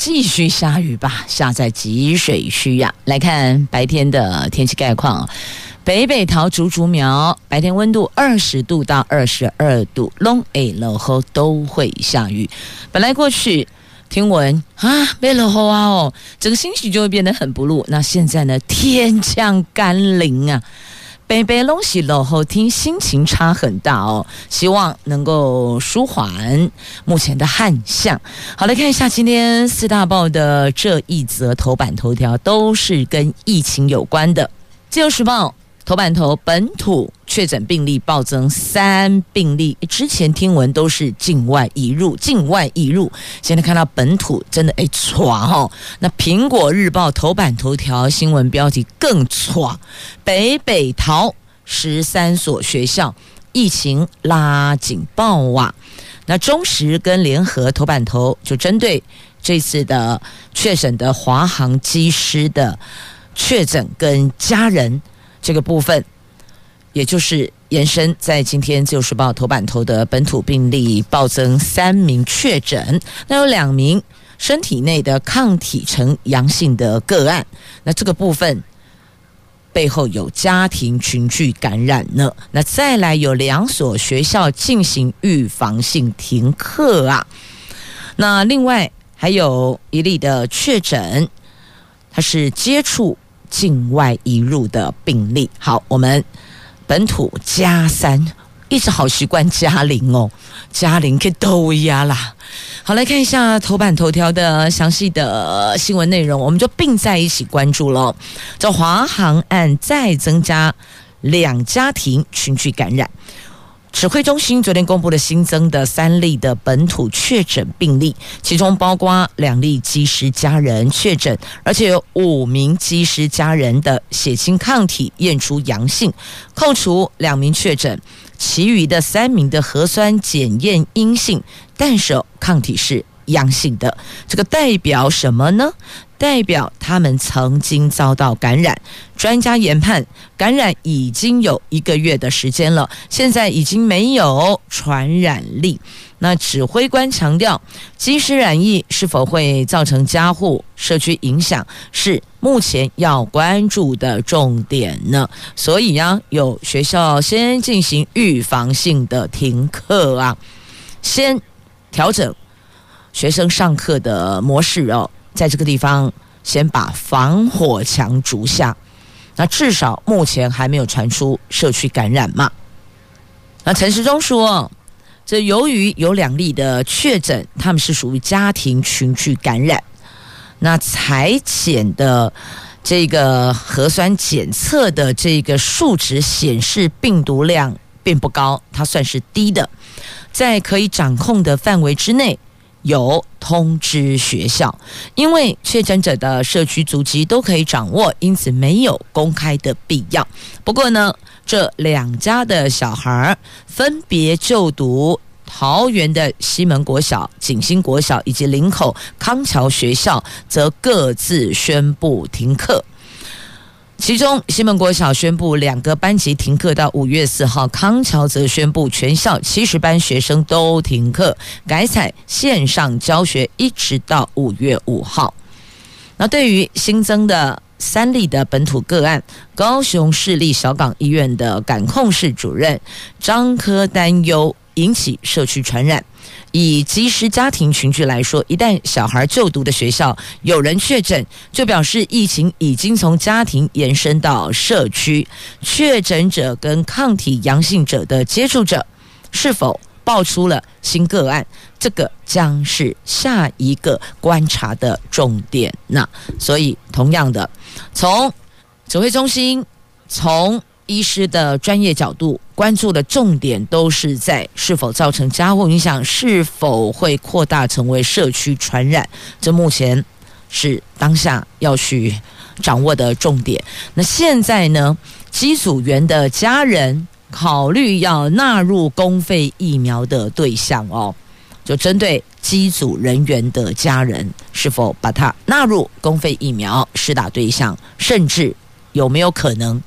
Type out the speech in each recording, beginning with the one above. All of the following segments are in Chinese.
继续下雨吧，下在集水区呀、来看白天的天气概况，北北桃竹竹苗白天温度二十度到二十二度，龙 A 落后都会下雨。本来过去听闻啊，没落后啊哦，整个心情就会变得很不露。那现在呢，天降甘霖啊。北北东西落后，听心情差很大哦，希望能够舒缓目前的旱象。好，来看一下今天四大报的这一则头版头条，都是跟疫情有关的。自由时报。头版头，本土确诊病例暴增三病例，之前听闻都是境外移入，境外移入，现在看到本土真的哎唰哈，那苹果日报头版头条新闻标题更唰，北北桃十三所学校疫情拉警报啊，那中时跟联合头版头就针对这次的确诊的华航机师的确诊跟家人。这个部分，也就是延伸在今天《旧时报》头版头的本土病例暴增三名确诊，那有两名身体内的抗体呈阳性的个案，那这个部分背后有家庭群聚感染呢。那再来有两所学校进行预防性停课啊，那另外还有一例的确诊，他是接触。境外移入的病例，好，我们本土加三，一直好习惯加零哦，加零可以都压啦。好，来看一下头版头条的详细的新闻内容，我们就并在一起关注喽。这华航案再增加两家庭群聚感染。指挥中心昨天公布了新增的三例的本土确诊病例，其中包括两例机师家人确诊，而且有五名机师家人的血清抗体验出阳性，扣除两名确诊，其余的三名的核酸检验阴性，但是抗体是阳性的，这个代表什么呢？代表他们曾经遭到感染，专家研判感染已经有一个月的时间了，现在已经没有传染力。那指挥官强调，机师染疫是否会造成家户社区影响，是目前要关注的重点呢。所以呀，有学校先进行预防性的停课啊，先调整学生上课的模式哦。在这个地方，先把防火墙筑下。那至少目前还没有传出社区感染嘛？那陈时中说，这由于有两例的确诊，他们是属于家庭群聚感染。那采检的这个核酸检测的这个数值显示病毒量并不高，它算是低的，在可以掌控的范围之内。有通知学校，因为确诊者的社区足迹都可以掌握，因此没有公开的必要。不过呢，这两家的小孩分别就读桃园的西门国小、景兴国小以及林口康桥学校，则各自宣布停课。其中，西门国小宣布两个班级停课到五月四号，康桥则宣布全校七十班学生都停课，改采线上教学，一直到五月五号。那对于新增的三例的本土个案，高雄市立小港医院的感控室主任张科担忧引起社区传染。以机师家庭群聚来说，一旦小孩就读的学校有人确诊，就表示疫情已经从家庭延伸到社区。确诊者跟抗体阳性者的接触者是否爆出了新个案，这个将是下一个观察的重点。那所以，同样的，从指挥中心，从医师的专业角度关注的重点都是在是否造成家户影响，是否会扩大成为社区传染。这目前是当下要去掌握的重点。那现在呢，机组员的家人考虑要纳入公费疫苗的对象哦，就针对机组人员的家人是否把它纳入公费疫苗施打对象，甚至有没有可能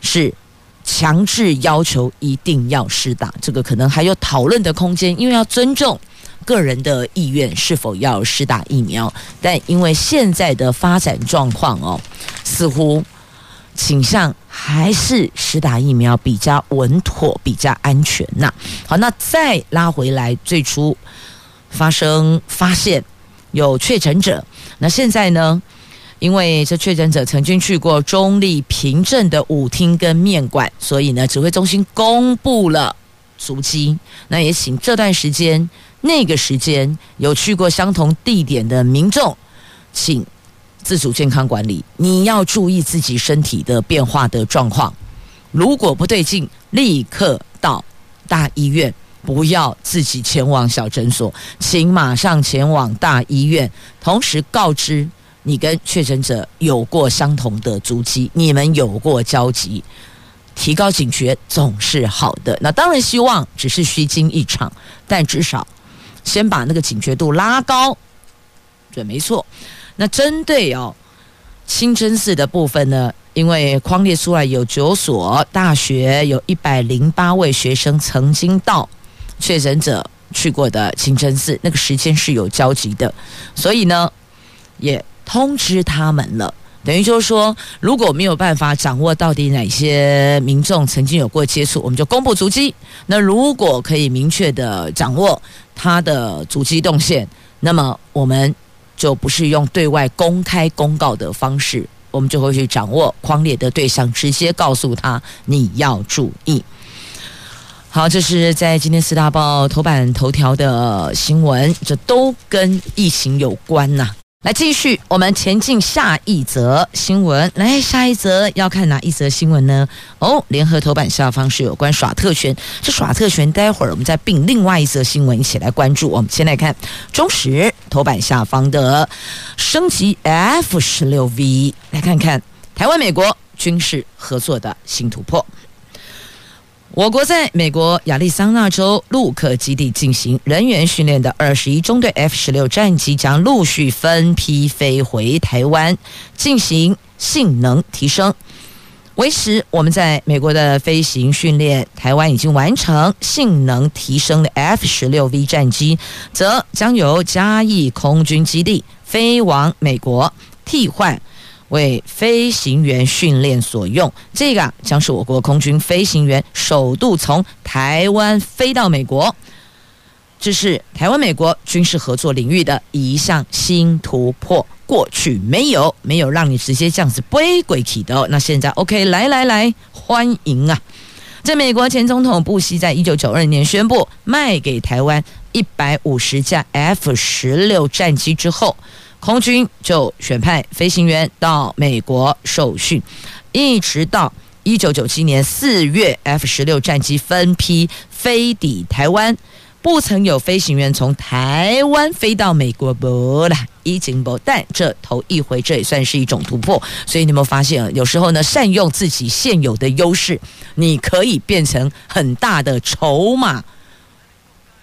是强制要求一定要施打，这个可能还有讨论的空间，因为要尊重个人的意愿是否要施打疫苗。但因为现在的发展状况哦，似乎倾向还是施打疫苗比较稳妥、比较安全呐。好，那再拉回来，最初发生发现有确诊者，那现在呢？因为这确诊者曾经去过中坜平镇的舞厅跟面馆，所以呢，指挥中心公布了足迹。那也请这段时间、那个时间有去过相同地点的民众，请自主健康管理。你要注意自己身体的变化的状况。如果不对劲，立刻到大医院，不要自己前往小诊所，请马上前往大医院，同时告知。你跟确诊者有过相同的足迹，你们有过交集，提高警觉总是好的。那当然希望只是虚惊一场，但至少先把那个警觉度拉高，准没错。那针对哦清真寺的部分呢，因为框列出来有九所大学，有一百零八位学生曾经到确诊者去过的清真寺，那个时间是有交集的，所以呢也。通知他们了，等于就是说，如果没有办法掌握到底哪些民众曾经有过接触，我们就公布足迹。那如果可以明确的掌握他的足迹动线，那么我们就不是用对外公开公告的方式，我们就会去掌握框列的对象，直接告诉他你要注意。好，这是在今天四大报头版头条的新闻，这都跟疫情有关呐、来继续，我们前进下一则新闻。来，下一则要看哪一则新闻呢？哦，联合头版下方是有关耍特权。这耍特权，待会儿我们再并另外一则新闻一起来关注。我们先来看中时头版下方的升级 F 十六 V，来看看台湾美国军事合作的新突破。我国在美国亚利桑那州陆克基地进行人员训练的二十一中队 F 十六战机将陆续分批飞回台湾进行性能提升。为时我们在美国的飞行训练，台湾已经完成性能提升的 F 十六 V 战机，则将由嘉义空军基地飞往美国替换。为飞行员训练所用，这个将是我国空军飞行员首度从台湾飞到美国，这是台湾美国军事合作领域的一项新突破。过去没有，没有让你直接这样子飞过去的。那现在 OK，来来来，欢迎啊！在美国前总统布希在一九九二年宣布卖给台湾一百五十架 F 十六战机之后。空军就选派飞行员到美国受训，一直到一九九七年四月，F 十六战机分批飞抵台湾，不曾有飞行员从台湾飞到美国不啦，已经不，但这头一回，这也算是一种突破。所以你有没有发现，有时候呢，善用自己现有的优势，你可以变成很大的筹码，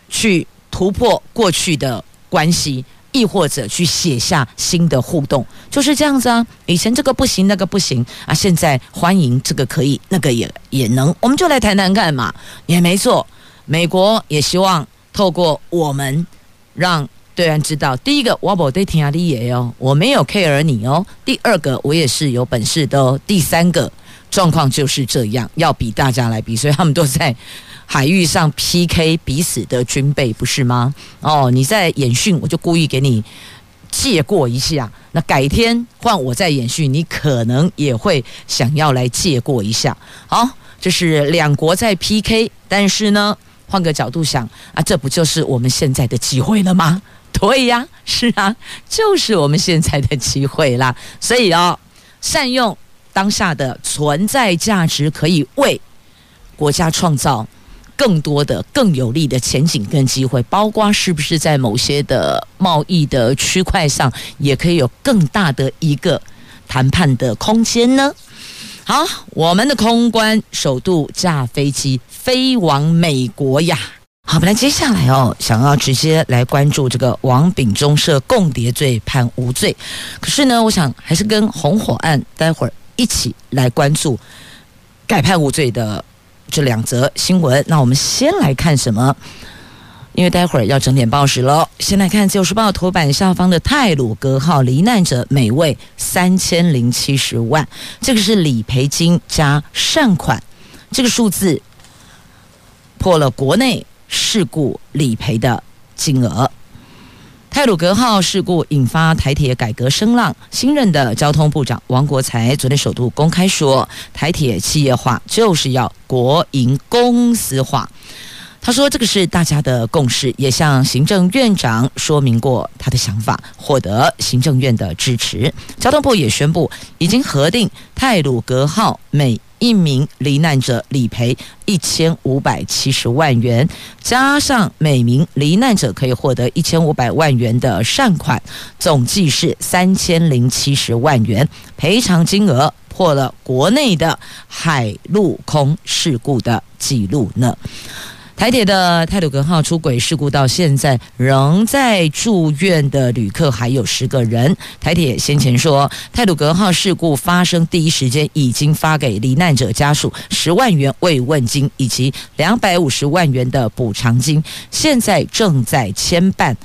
去突破过去的关系。亦或者去写下新的互动，就是这样子啊。以前这个不行，那个不行啊，现在欢迎这个可以，那个也也能，我们就来谈谈看嘛，也没错。美国也希望透过我们让对岸知道，第一个我不对天涯的也哦，我没有 care 你哦。第二个我也是有本事的哦。第三个状况就是这样，要比大家来比，所以他们都在。海域上 PK 彼此的军备，不是吗？哦，你在演训，我就故意给你借过一下。那改天换我在演训，你可能也会想要来借过一下。好，这是两国在 PK，但是呢，换个角度想啊，这不就是我们现在的机会了吗？对呀，是啊，就是我们现在的机会啦。所以哦，善用当下的存在价值，可以为国家创造。更多的、更有利的前景跟机会，包括是不是在某些的贸易的区块上，也可以有更大的一个谈判的空间呢？好，我们的空官首度驾飞机飞往美国呀！好，本来接下来哦，想要直接来关注这个王炳忠涉共谍罪判无罪，可是呢，我想还是跟红火案待会儿一起来关注改判无罪的这两则新闻。那我们先来看什么？因为待会儿要整点报时喽，先来看《自由时报》头版下方的泰鲁格号罹难者每位三千零七十万，这个是理赔金加善款，这个数字破了国内事故理赔的金额。泰鲁阁号事故引发台铁改革声浪，新任的交通部长王国材昨天首度公开说，台铁企业化就是要国营公司化。他说：“这个是大家的共识，也向行政院长说明过他的想法，获得行政院的支持。交通部也宣布，已经核定泰鲁阁号每一名罹难者理赔一千五百七十万元，加上每名罹难者可以获得一千五百万元的善款，总计是三千零七十万元，赔偿金额破了国内的海陆空事故的记录呢。”台铁的泰鲁格号出轨事故到现在仍在住院的旅客还有十个人。台铁先前说，泰鲁格号事故发生第一时间已经发给罹难者家属十万元慰问金以及两百五十万元的补偿金，现在正在签办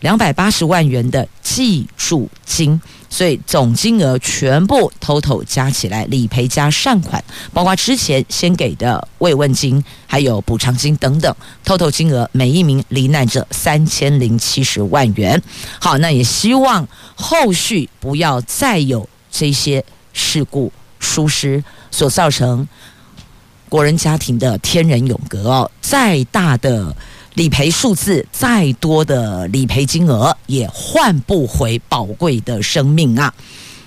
两百八十万元的记住金。所以总金额全部 total 加起来，理赔加善款，包括之前先给的慰问金，还有补偿金等等，total 金额每一名罹难者三千零七十万元。好，那也希望后续不要再有这些事故疏失所造成国人家庭的天人永隔哦，再大的。理赔数字再多的理赔金额也换不回宝贵的生命啊！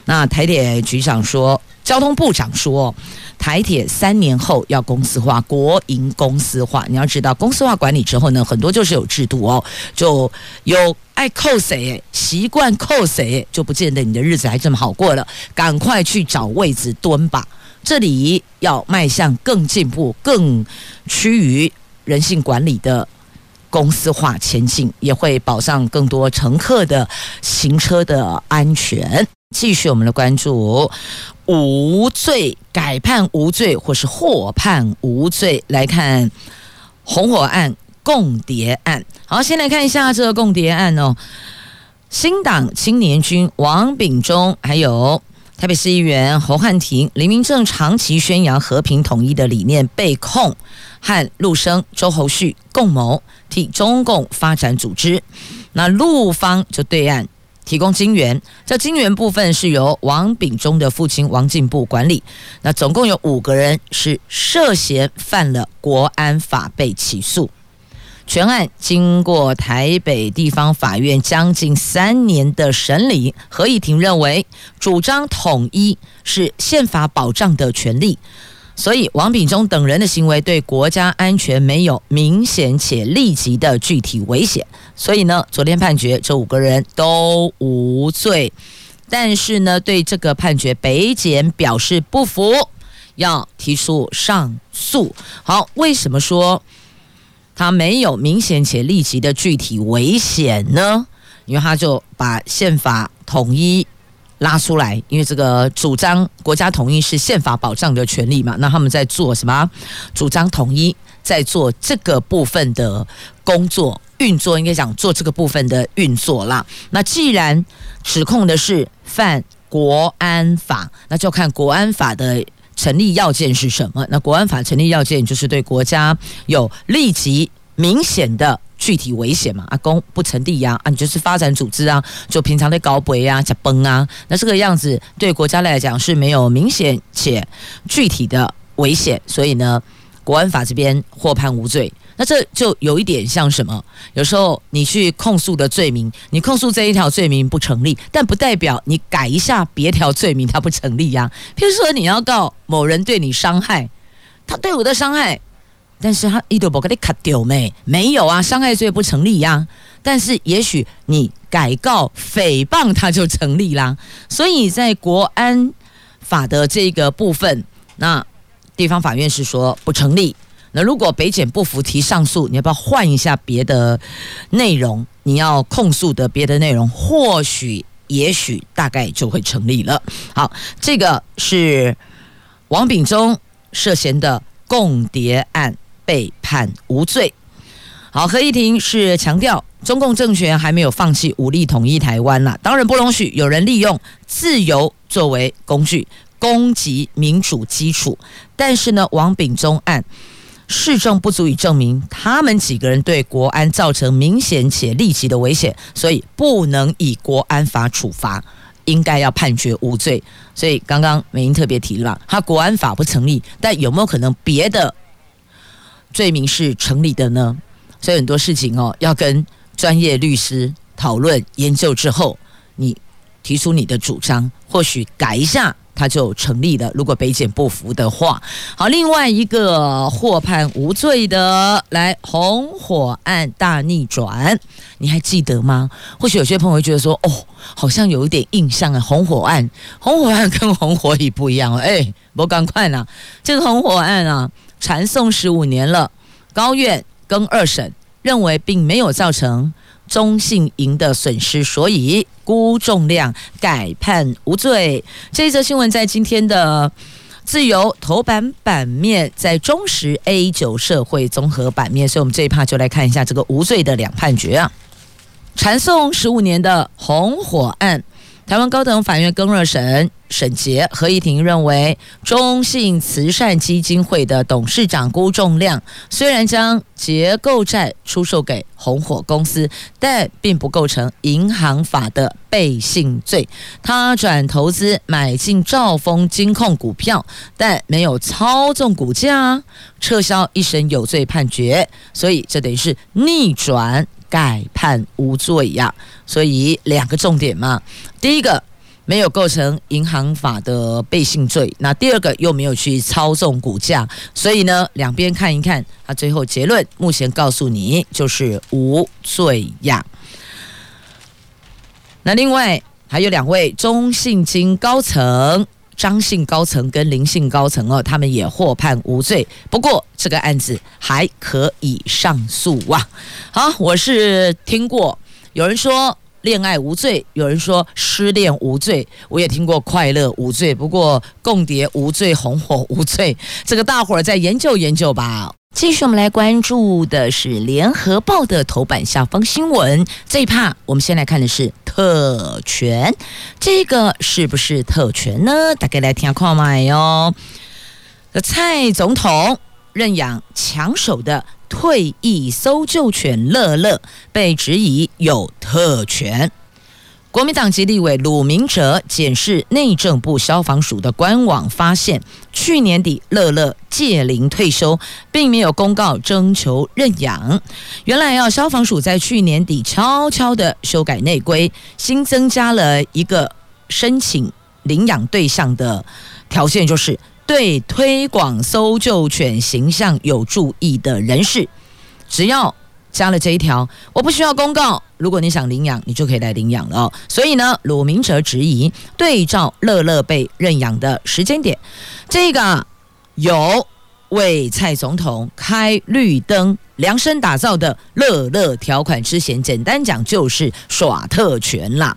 那台铁局长说，交通部长说，台铁三年后要公司化，国营公司化。你要知道，公司化管理之后呢，很多就是有制度哦，就有爱扣谁，习惯扣谁，就不见得你的日子还这么好过了。赶快去找位子蹲吧，这里要迈向更进步、更趋于人性管理的。公司化前进也会保障更多乘客的行车的安全。继续我们的关注，无罪改判无罪，或是获判无罪。来看红火案、共谍案。好，先来看一下这个共谍案哦。新党青年军王炳忠，还有台北市议员侯汉廷、林明正，长期宣扬和平统一的理念，被控和陆生周侯旭共谋。替中共发展组织，那陆方就对岸提供金援，这金援部分是由王炳忠的父亲王进部管理。那总共有五个人是涉嫌犯了国安法被起诉。全案经过台北地方法院将近三年的审理，合议庭认为主张统一是宪法保障的权利。所以，王炳忠等人的行为对国家安全没有明显且立即的具体危险，所以呢，昨天判决这五个人都无罪。但是呢，对这个判决，北检表示不服，要提出上诉。好，为什么说他没有明显且立即的具体危险呢？因为他就把宪法统一。拉出来，因为这个主张国家统一是宪法保障的权利嘛，那他们在做什么？主张统一，在做这个部分的工作运作，应该讲做这个部分的运作啦。那既然指控的是犯国安法，那就看国安法的成立要件是什么。那国安法成立要件就是对国家有立即明显的。具体危险嘛？阿公不成立呀，啊，你就是发展组织啊，就平常在搞鬼啊、假崩啊，那这个样子对国家来讲是没有明显且具体的危险，所以呢，国安法这边获判无罪。那这就有一点像什么？有时候你去控诉的罪名，你控诉这一条罪名不成立，但不代表你改一下别条罪名它不成立呀。譬如说你要告某人对你伤害，他对我的伤害。但是他伊都不给你卡掉没？没有啊，伤害罪不成立呀、啊。但是也许你改告诽谤，他就成立啦。所以在国安法的这个部分，那地方法院是说不成立。那如果北检不服提上诉，你要不要换一下别的内容？你要控诉的别的内容，或许、也许、大概就会成立了。好，这个是王炳忠涉嫌的共谍案被判无罪。好，合议庭是强调，中共政权还没有放弃武力统一台湾呐，当然不容许有人利用自由作为工具攻击民主基础。但是呢，王炳忠案。事证不足以证明他们几个人对国安造成明显且立即的危险，所以不能以国安法处罚，应该要判决无罪。所以刚刚美英特别提了，他国安法不成立，但有没有可能别的罪名是成立的呢？所以很多事情哦，要跟专业律师讨论研究之后，你提出你的主张，或许改一下。他就成立了。如果北检不服的话，好，另外一个获判无罪的，来红火案大逆转，你还记得吗？或许有些朋友会觉得说，哦，好像有一点印象啊。红火案，红火案跟红火蚁不一样哦。哎，不赶快呢，这个红火案啊，传讼十五年了，高院跟二审认为并没有造成。中信营的损失，所以辜仲谅改判无罪。这一则新闻在今天的自由头版版面，在中时 A 九社会综合版面，所以我们这一趴就来看一下这个无罪的两判决啊。传讼十五年的红火案，台湾高等法院更二审。审结合议庭认为，中信慈善基金会的董事长辜仲亮虽然将结构债出售给红火公司，但并不构成银行法的背信罪。他转投资买进兆丰金控股票，但没有操纵股价，撤销一审有罪判决，所以这等于是逆转改判无罪呀。所以两个重点嘛，第一个。没有构成银行法的背信罪，那第二个又没有去操纵股价，所以呢，两边看一看，他最后结论目前告诉你就是无罪呀。那另外还有两位中信金高层，张姓高层跟林姓高层哦，他们也获判无罪，不过这个案子还可以上诉哇。好，我是听过有人说。恋爱无罪，有人说失恋无罪，我也听过快乐无罪，不过共谍无罪，红火无罪，这个大伙儿再研究研究吧。继续，我们来关注的是联合报的头版下方新闻。这一趴，我们先来看的是特权，这个是不是特权呢？大家来听下看麦哟。蔡总统认养抢手的。退役搜救犬乐乐被质疑有特权，国民党籍立委鲁明哲检视内政部消防署的官网，发现去年底乐乐届龄退休，并没有公告征求认养。原来啊，消防署在去年底悄悄地修改内规，新增加了一个申请领养对象的条件，就是。对推广搜救犬形象有注意的人士，只要加了这一条，我不需要公告。如果你想领养，你就可以来领养了。所以呢，鲁明哲质疑对照乐乐被认养的时间点，这个有为蔡总统开绿灯。量身打造的乐乐条款之嫌，简单讲就是耍特权啦。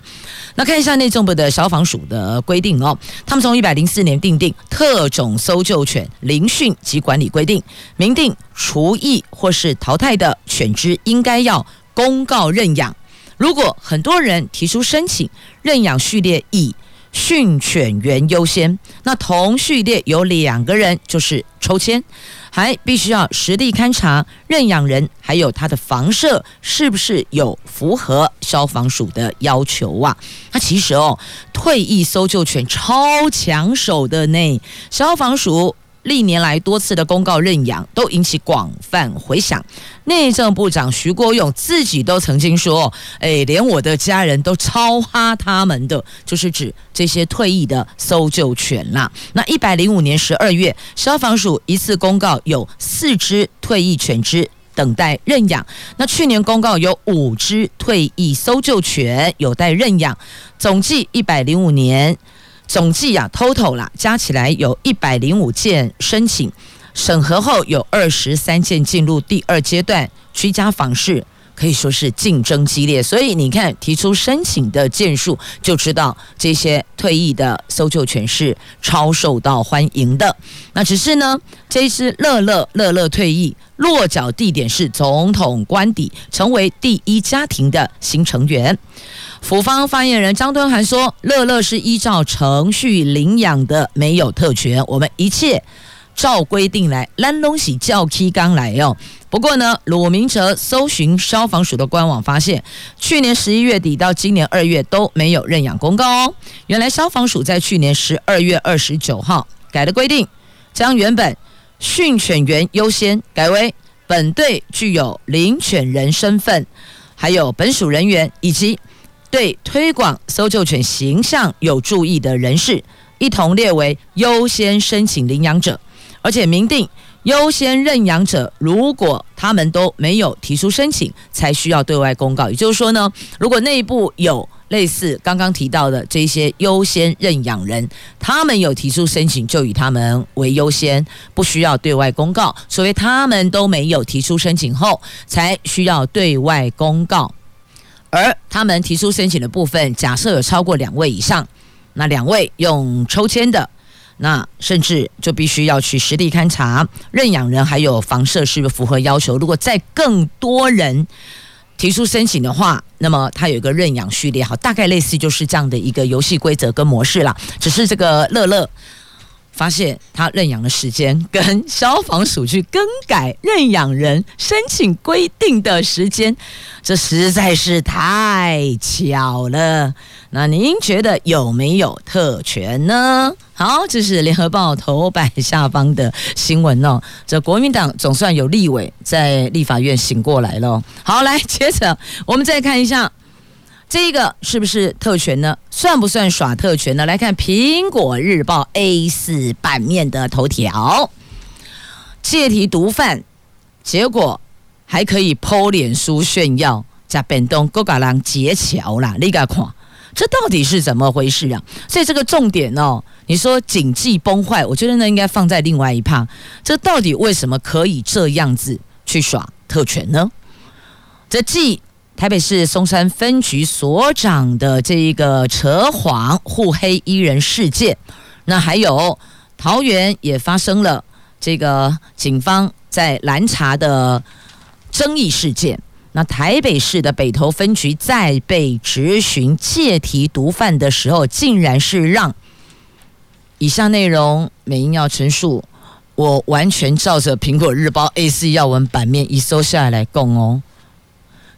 那看一下内政部的消防署的规定哦，他们从一百零四年订定特种搜救犬遴训及管理规定，明定除役或是淘汰的犬只应该要公告认养。如果很多人提出申请认养序列以训犬员优先，那同序列有两个人就是抽签。还必须要实地勘察认养人，还有他的房舍是不是有符合消防署的要求啊？那其实哦，退役搜救犬超抢手的呢，消防署历年来多次的公告认养都引起广泛回响。内政部长徐国勇自己都曾经说：“哎，连我的家人都超哈他们的，就是指这些退役的搜救犬啦。”那一百零五年十二月，消防署一次公告有四只退役犬只。等待认养。那去年公告有五只退役搜救犬有待认养，总计一百零五年，总计啊，total 啦，加起来有一百零五件申请，审核后有二十三件进入第二阶段居家访视。可以说是竞争激烈，所以你看提出申请的件数，就知道这些退役的搜救犬是超受到欢迎的。那只是呢，这一只乐乐乐乐退役，落脚地点是总统官邸，成为第一家庭的新成员。府方发言人张敦涵说：“乐乐是依照程序领养的，没有特权，我们一切照规定来，拦东西叫 K 刚来哟。”不过呢，鲁明哲搜寻消防署的官网发现，去年十一月底到今年二月都没有认养公告哦。原来消防署在去年十二月二十九号改了规定，将原本训犬员优先改为本队具有领犬人身份，还有本署人员以及对推广搜救犬形象有注意的人士，一同列为优先申请领养者，而且明定。优先认养者，如果他们都没有提出申请，才需要对外公告。也就是说呢，如果内部有类似刚刚提到的这些优先认养人，他们有提出申请，就以他们为优先，不需要对外公告。所以他们都没有提出申请后，才需要对外公告。而他们提出申请的部分，假设有超过两位以上，那两位用抽签的。那甚至就必须要去实地勘查认养人还有房舍是不是符合要求。如果再更多人提出申请的话，那么它有一个认养序列，好，大概类似就是这样的一个游戏规则跟模式啦。只是这个乐乐。发现他认养的时间跟消防署去更改认养人申请规定的时间，这实在是太巧了。那您觉得有没有特权呢？好，这是联合报头版下方的新闻哦。这国民党总算有立委在立法院醒过来了。好，来接着我们再看一下。这个是不是特权呢？算不算耍特权呢？来看《苹果日报》A4 版面的头条：借题毒贩，结果还可以剖脸书炫耀，加变动各家人结桥啦！你个看，这到底是怎么回事啊？所以这个重点哦，你说警纪崩坏，我觉得呢应该放在另外一趴。这到底为什么可以这样子去耍特权呢？这既台北市松山分局所长的这一个扯谎互黑衣人事件，那还有桃园也发生了这个警方在拦查的争议事件。那台北市的北投分局在被质询借题毒贩的时候，竟然是让以下内容美英要陈述，我完全照着苹果日报 A4 要闻版面一搜下来供哦。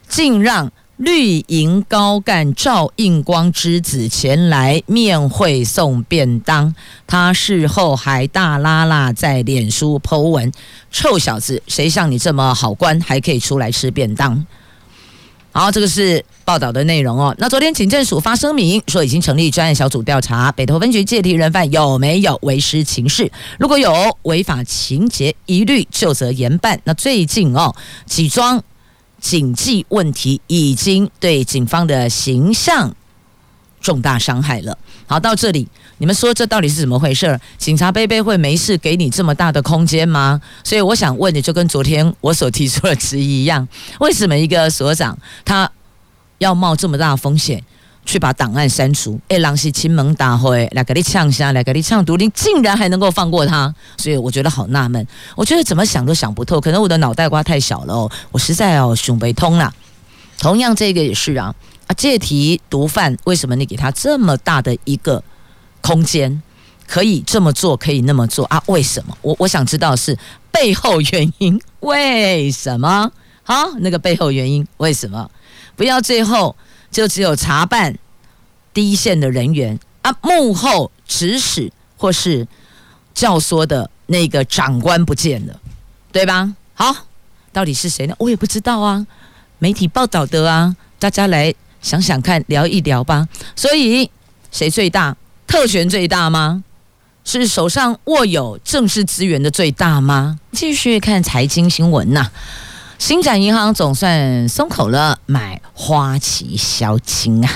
竟让绿营高干赵应光之子前来面会送便当，他事后还大拉拉在脸书 po 文：“臭小子，谁像你这么好官，还可以出来吃便当？”好，这个是报道的内容哦。那昨天警政署发声明说，已经成立专案小组调查北投分局借题人犯有没有违师情事，如果有违法情节，一律就责严办。那最近哦，几桩。谨记问题已经对警方的形象重大伤害了。好，到这里，你们说这到底是怎么回事？警察贝贝会没事给你这么大的空间吗？所以我想问的，就跟昨天我所提出的质疑一样，为什么一个所长他要冒这么大的风险？去把档案删除，哎，狼是亲门大会来给你呛声，来给你呛毒，你竟然还能够放过他，所以我觉得好纳闷，我觉得怎么想都想不透，可能我的脑袋瓜太小了哦，我实在要想不通了。同样这个也是啊，啊，借题毒贩，为什么你给他这么大的一个空间，可以这么做，可以那么做啊？为什么？我我想知道是背后原因，为什么？好，那个背后原因为什么？不要最后。就只有查办第一线的人员啊，幕后指使或是教唆的那个长官不见了，对吧？好，到底是谁呢？我也不知道啊，媒体报道的啊，大家来想想看，聊一聊吧。所以谁最大？特权最大吗？是手上握有政治资源的最大吗？继续看财经新闻呐、星展银行总算松口了，买花旗消金啊。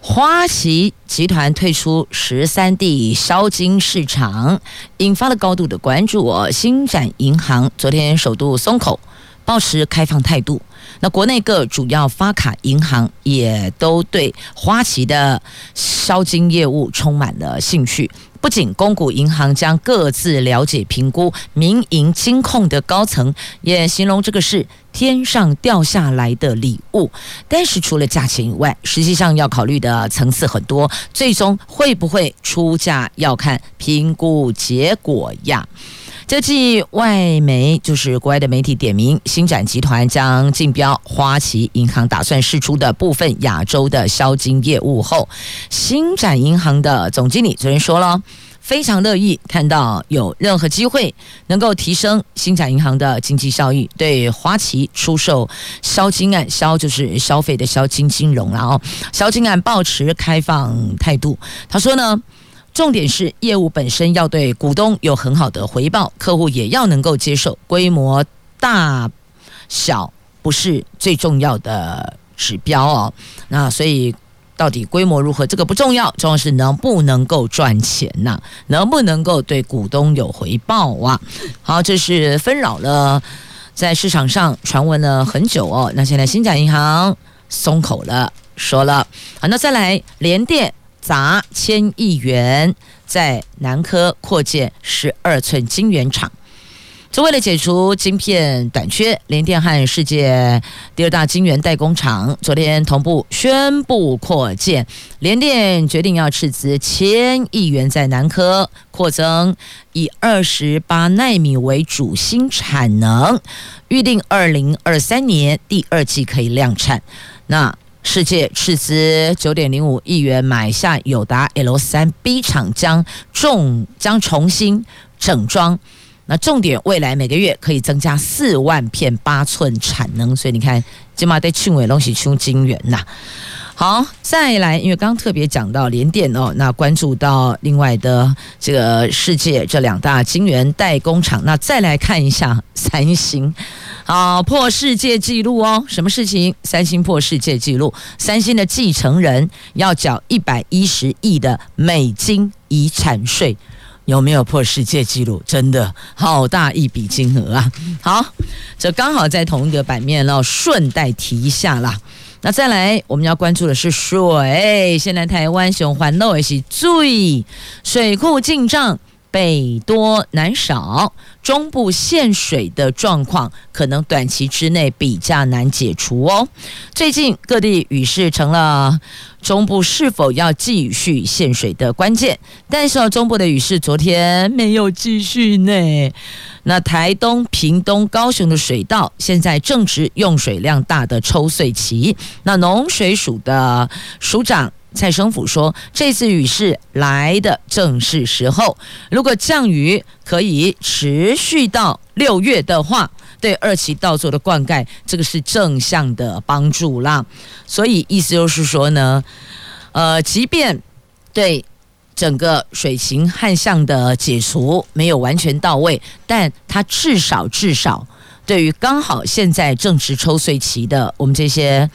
花旗集团退出十三地销金市场，引发了高度的关注。哦，星展银行昨天首度松口，保持开放态度。那国内各主要发卡银行也都对花旗的销金业务充满了兴趣。不仅公股银行将各自了解评估民营金控的高层，也形容这个是天上掉下来的礼物。但是除了价钱以外，实际上要考虑的层次很多，最终会不会出价要看评估结果呀。这继外媒就是国外的媒体点名，星展集团将竞标花旗银行打算释出的部分亚洲的消金业务后，星展银行的总经理昨天说了，非常乐意看到有任何机会能够提升星展银行的经济效益，对花旗出售消金案，消就是消费的消金金融了哦，消金案抱持开放态度。他说呢。重点是业务本身要对股东有很好的回报，客户也要能够接受。规模大小不是最重要的指标哦。那所以到底规模如何，这个不重要，重要是能不能够赚钱呐、能不能够对股东有回报啊？好，这是纷扰了在市场上传闻了很久哦。那现在新展银行松口了，说了好，那再来联电。砸千亿元在南科扩建十二寸晶圆厂，这为了解除晶片短缺，联电和世界第二大晶圆代工厂昨天同步宣布扩建。联电决定要斥资千亿元在南科扩增，以二十八奈米为主芯产能，预定二零二三年第二季可以量产。那世界斥资九点零五亿元买下友达 L 三 B 厂，将重将重新整装。那重点，未来每个月可以增加四万片八寸产能。所以你看，起码得去尾东西出晶圆呐。好，再来，因为刚刚特别讲到联电哦，那关注到另外的这个世界这两大晶圆代工厂，那再来看一下三星。好，破世界纪录哦！什么事情？三星破世界纪录，三星的继承人要缴一百一十亿的美金遗产税，有没有破世界纪录？真的好大一笔金额啊！好，这刚好在同一个版面哦，顺带提一下啦。那再来，我们要关注的是水。现在台湾循环漏也是最水库进账。北多南少，中部限水的状况可能短期之内比较难解除哦。最近各地雨势成了中部是否要继续限水的关键，但是中部的雨势昨天没有继续呢。那台东、屏东、高雄的水道现在正值用水量大的抽穗期，那农水署的署长。蔡生辅说：“这次雨势来的正是时候，如果降雨可以持续到六月的话，对二期稻作的灌溉，这个是正向的帮助啦。所以意思就是说呢，呃，即便对整个水情旱象的解除没有完全到位，但它至少至少对于刚好现在正值抽穗期的我们这些。”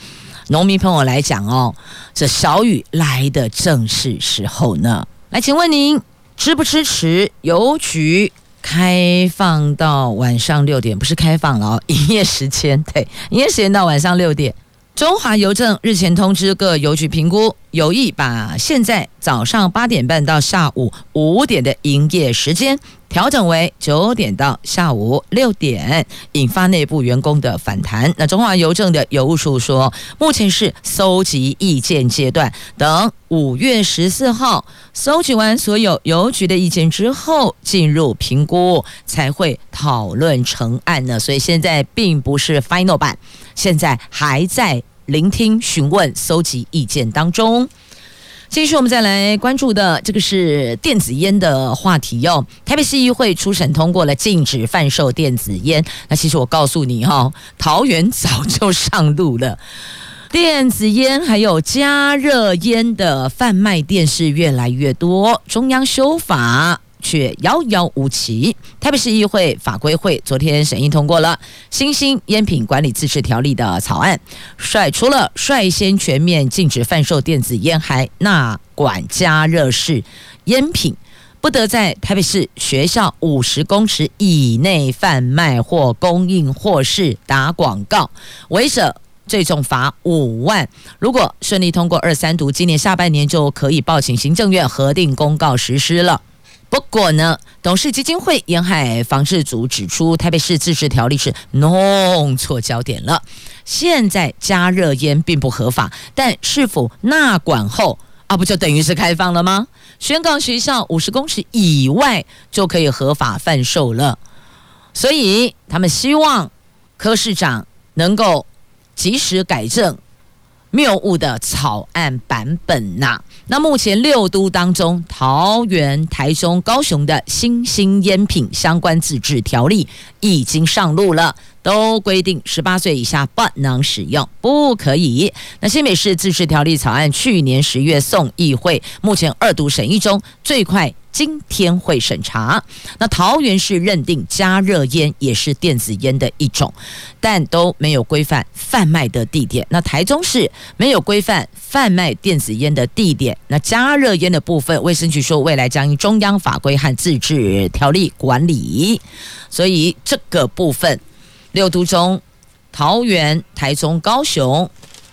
农民朋友来讲哦，这小雨来的正是时候呢。来，请问您支不支持邮局开放到晚上六点？不是开放了哦，营业时间对，营业时间到晚上六点。中华邮政日前通知各邮局评估，有意把现在早上八点半到下午五点的营业时间调整为九点到下午六点，引发内部员工的反弹。那中华邮政的邮务处说，目前是搜集意见阶段，等五月十四号搜集完所有邮局的意见之后，进入评估才会讨论成案呢。所以现在并不是 final 版。现在还在聆听、询问、搜集意见当中。继续，我们再来关注的这个是电子烟的话题哟。台北市议会初审通过了禁止贩售电子烟。那其实我告诉你哈，桃园早就上路了，电子烟还有加热烟的贩卖店是越来越多。中央修法。却遥遥无期。台北市议会法规会昨天审议通过了新兴烟品管理自治条例的草案，率除了率先全面禁止贩售电子烟，还纳管加热式烟品不得在台北市学校五十公尺以内贩卖或供应或是打广告，违者最重罚五万。如果顺利通过二三读，今年下半年就可以报请行政院核定公告实施了。不过呢，董事基金会沿海防治组指出，台北市自治条例是弄错焦点了。现在加热烟并不合法，但是否纳管后啊，不就等于是开放了吗？宣告学校五十公尺以外就可以合法贩售了。所以他们希望柯市长能够及时改正。谬误的草案版本呐、那目前六都当中，桃园、台中、高雄的新兴烟品相关自治条例已经上路了。都规定十八岁以下不能使用，不可以。那新北市自治条例草案去年十月送议会，目前二读审议中，最快今天会审查。那桃园市认定加热烟也是电子烟的一种，但都没有规范贩卖的地点。那台中市没有规范贩卖电子烟的地点。那加热烟的部分，卫生局说未来将以中央法规和自治条例管理，所以这个部分。六都中，桃园、台中、高雄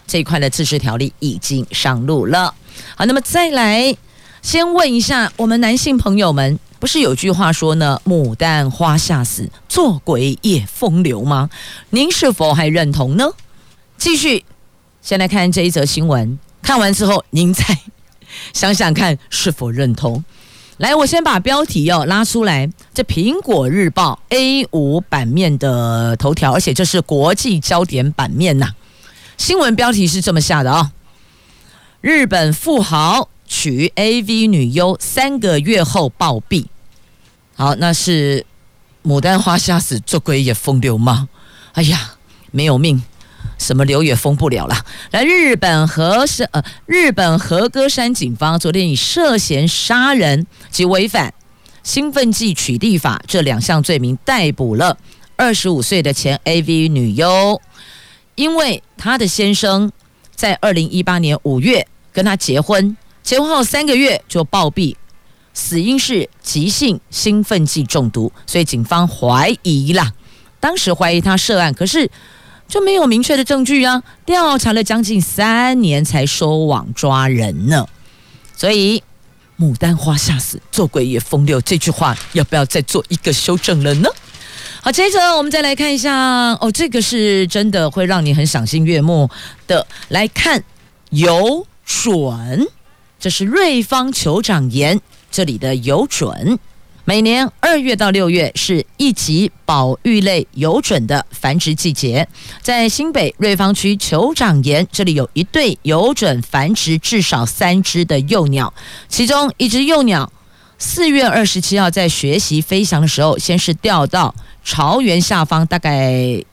这一块的自治条例已经上路了。好，那么再来先问一下我们男性朋友们，不是有句话说呢，“牡丹花下死，做鬼也风流”吗？您是否还认同呢？继续，先来看这一则新闻，看完之后您再 想想看是否认同。来，我先把标题要拉出来。这《苹果日报》A 五版面的头条，而且这是国际焦点版面呐。新闻标题是这么下的啊、哦：日本富豪娶 AV 女优三个月后暴毙。好，那是牡丹花下死，做鬼也风流吗？哎呀，没有命。什么流也封不了了。来，日本和山呃，日本和歌山警方昨天以涉嫌杀人及违反兴奋剂取缔法这两项罪名逮捕了二十五岁的前 AV 女优，因为她的先生在二零一八年五月跟她结婚，结婚后三个月就暴毙，死因是急性兴奋剂中毒，所以警方怀疑啦，当时怀疑他涉案，可是。就没有明确的证据啊！调查了将近三年才收网抓人呢，所以“牡丹花下死，做鬼也风流”这句话要不要再做一个修正了呢？好，接着我们再来看一下哦，这个是真的会让你很赏心悦目的。来看有准，这是瑞芳酋长岩这里的有准。每年二月到六月是一级保育类有准的繁殖季节，在新北瑞芳区酋长岩这里有一对有准繁殖至少三只的幼鸟，其中一只幼鸟四月二十七号在学习飞翔的时候，先是掉到巢园下方大概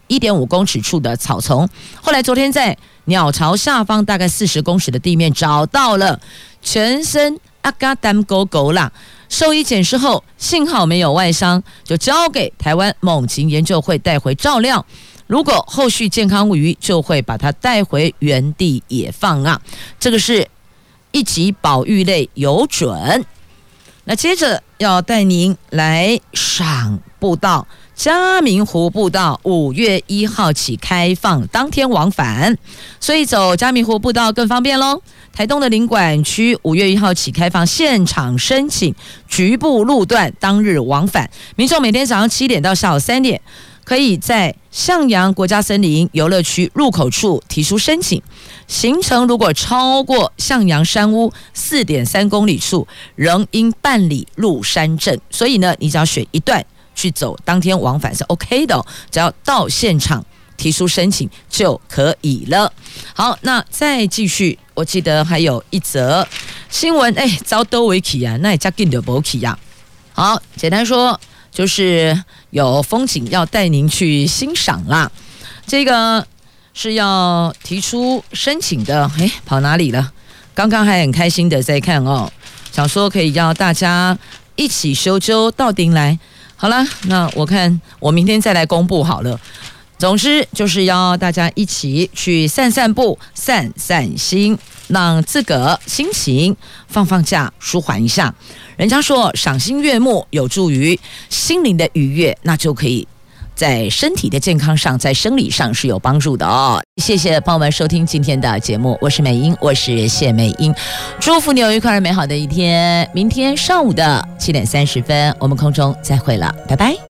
一点五公尺处的草丛，后来昨天在鸟巢下方大概四十公尺的地面找到了全身阿嘎丹狗狗啦。兽医检视后，幸好没有外伤，就交给台湾猛禽研究会带回照料。如果后续健康无虞，就会把它带回原地野放啊。这个是一级保育类有准。那接着要带您来赏步道。嘉明湖步道五月一号起开放，当天往返，所以走嘉明湖步道更方便喽。台东的林管区五月一号起开放现场申请局部路段当日往返，民众每天早上七点到下午三点，可以在向阳国家森林游乐区入口处提出申请。行程如果超过向阳山屋四点三公里处，仍应办理入山证。所以呢，你只要选一段。去走当天往返是 OK 的，只要到现场提出申请就可以了。好，那再继续，我记得还有一则新闻，哎，遭都维起啊，那也叫 g i 博起呀。好，简单说就是有风景要带您去欣赏啦。这个是要提出申请的，哎，跑哪里了？刚刚还很开心的在看哦，想说可以要大家一起修舟到顶来。好了，那我看我明天再来公布好了。总之就是要大家一起去散散步、散散心，让自个心情放放假、舒缓一下。人家说赏心悦目有助于心灵的愉悦，那就可以在身体的健康上、在生理上是有帮助的哦。谢谢朋友们收听今天的节目，我是美英，我是谢美英，祝福你有愉快而美好的一天。明天上午的七点三十分，我们空中再会了，拜拜。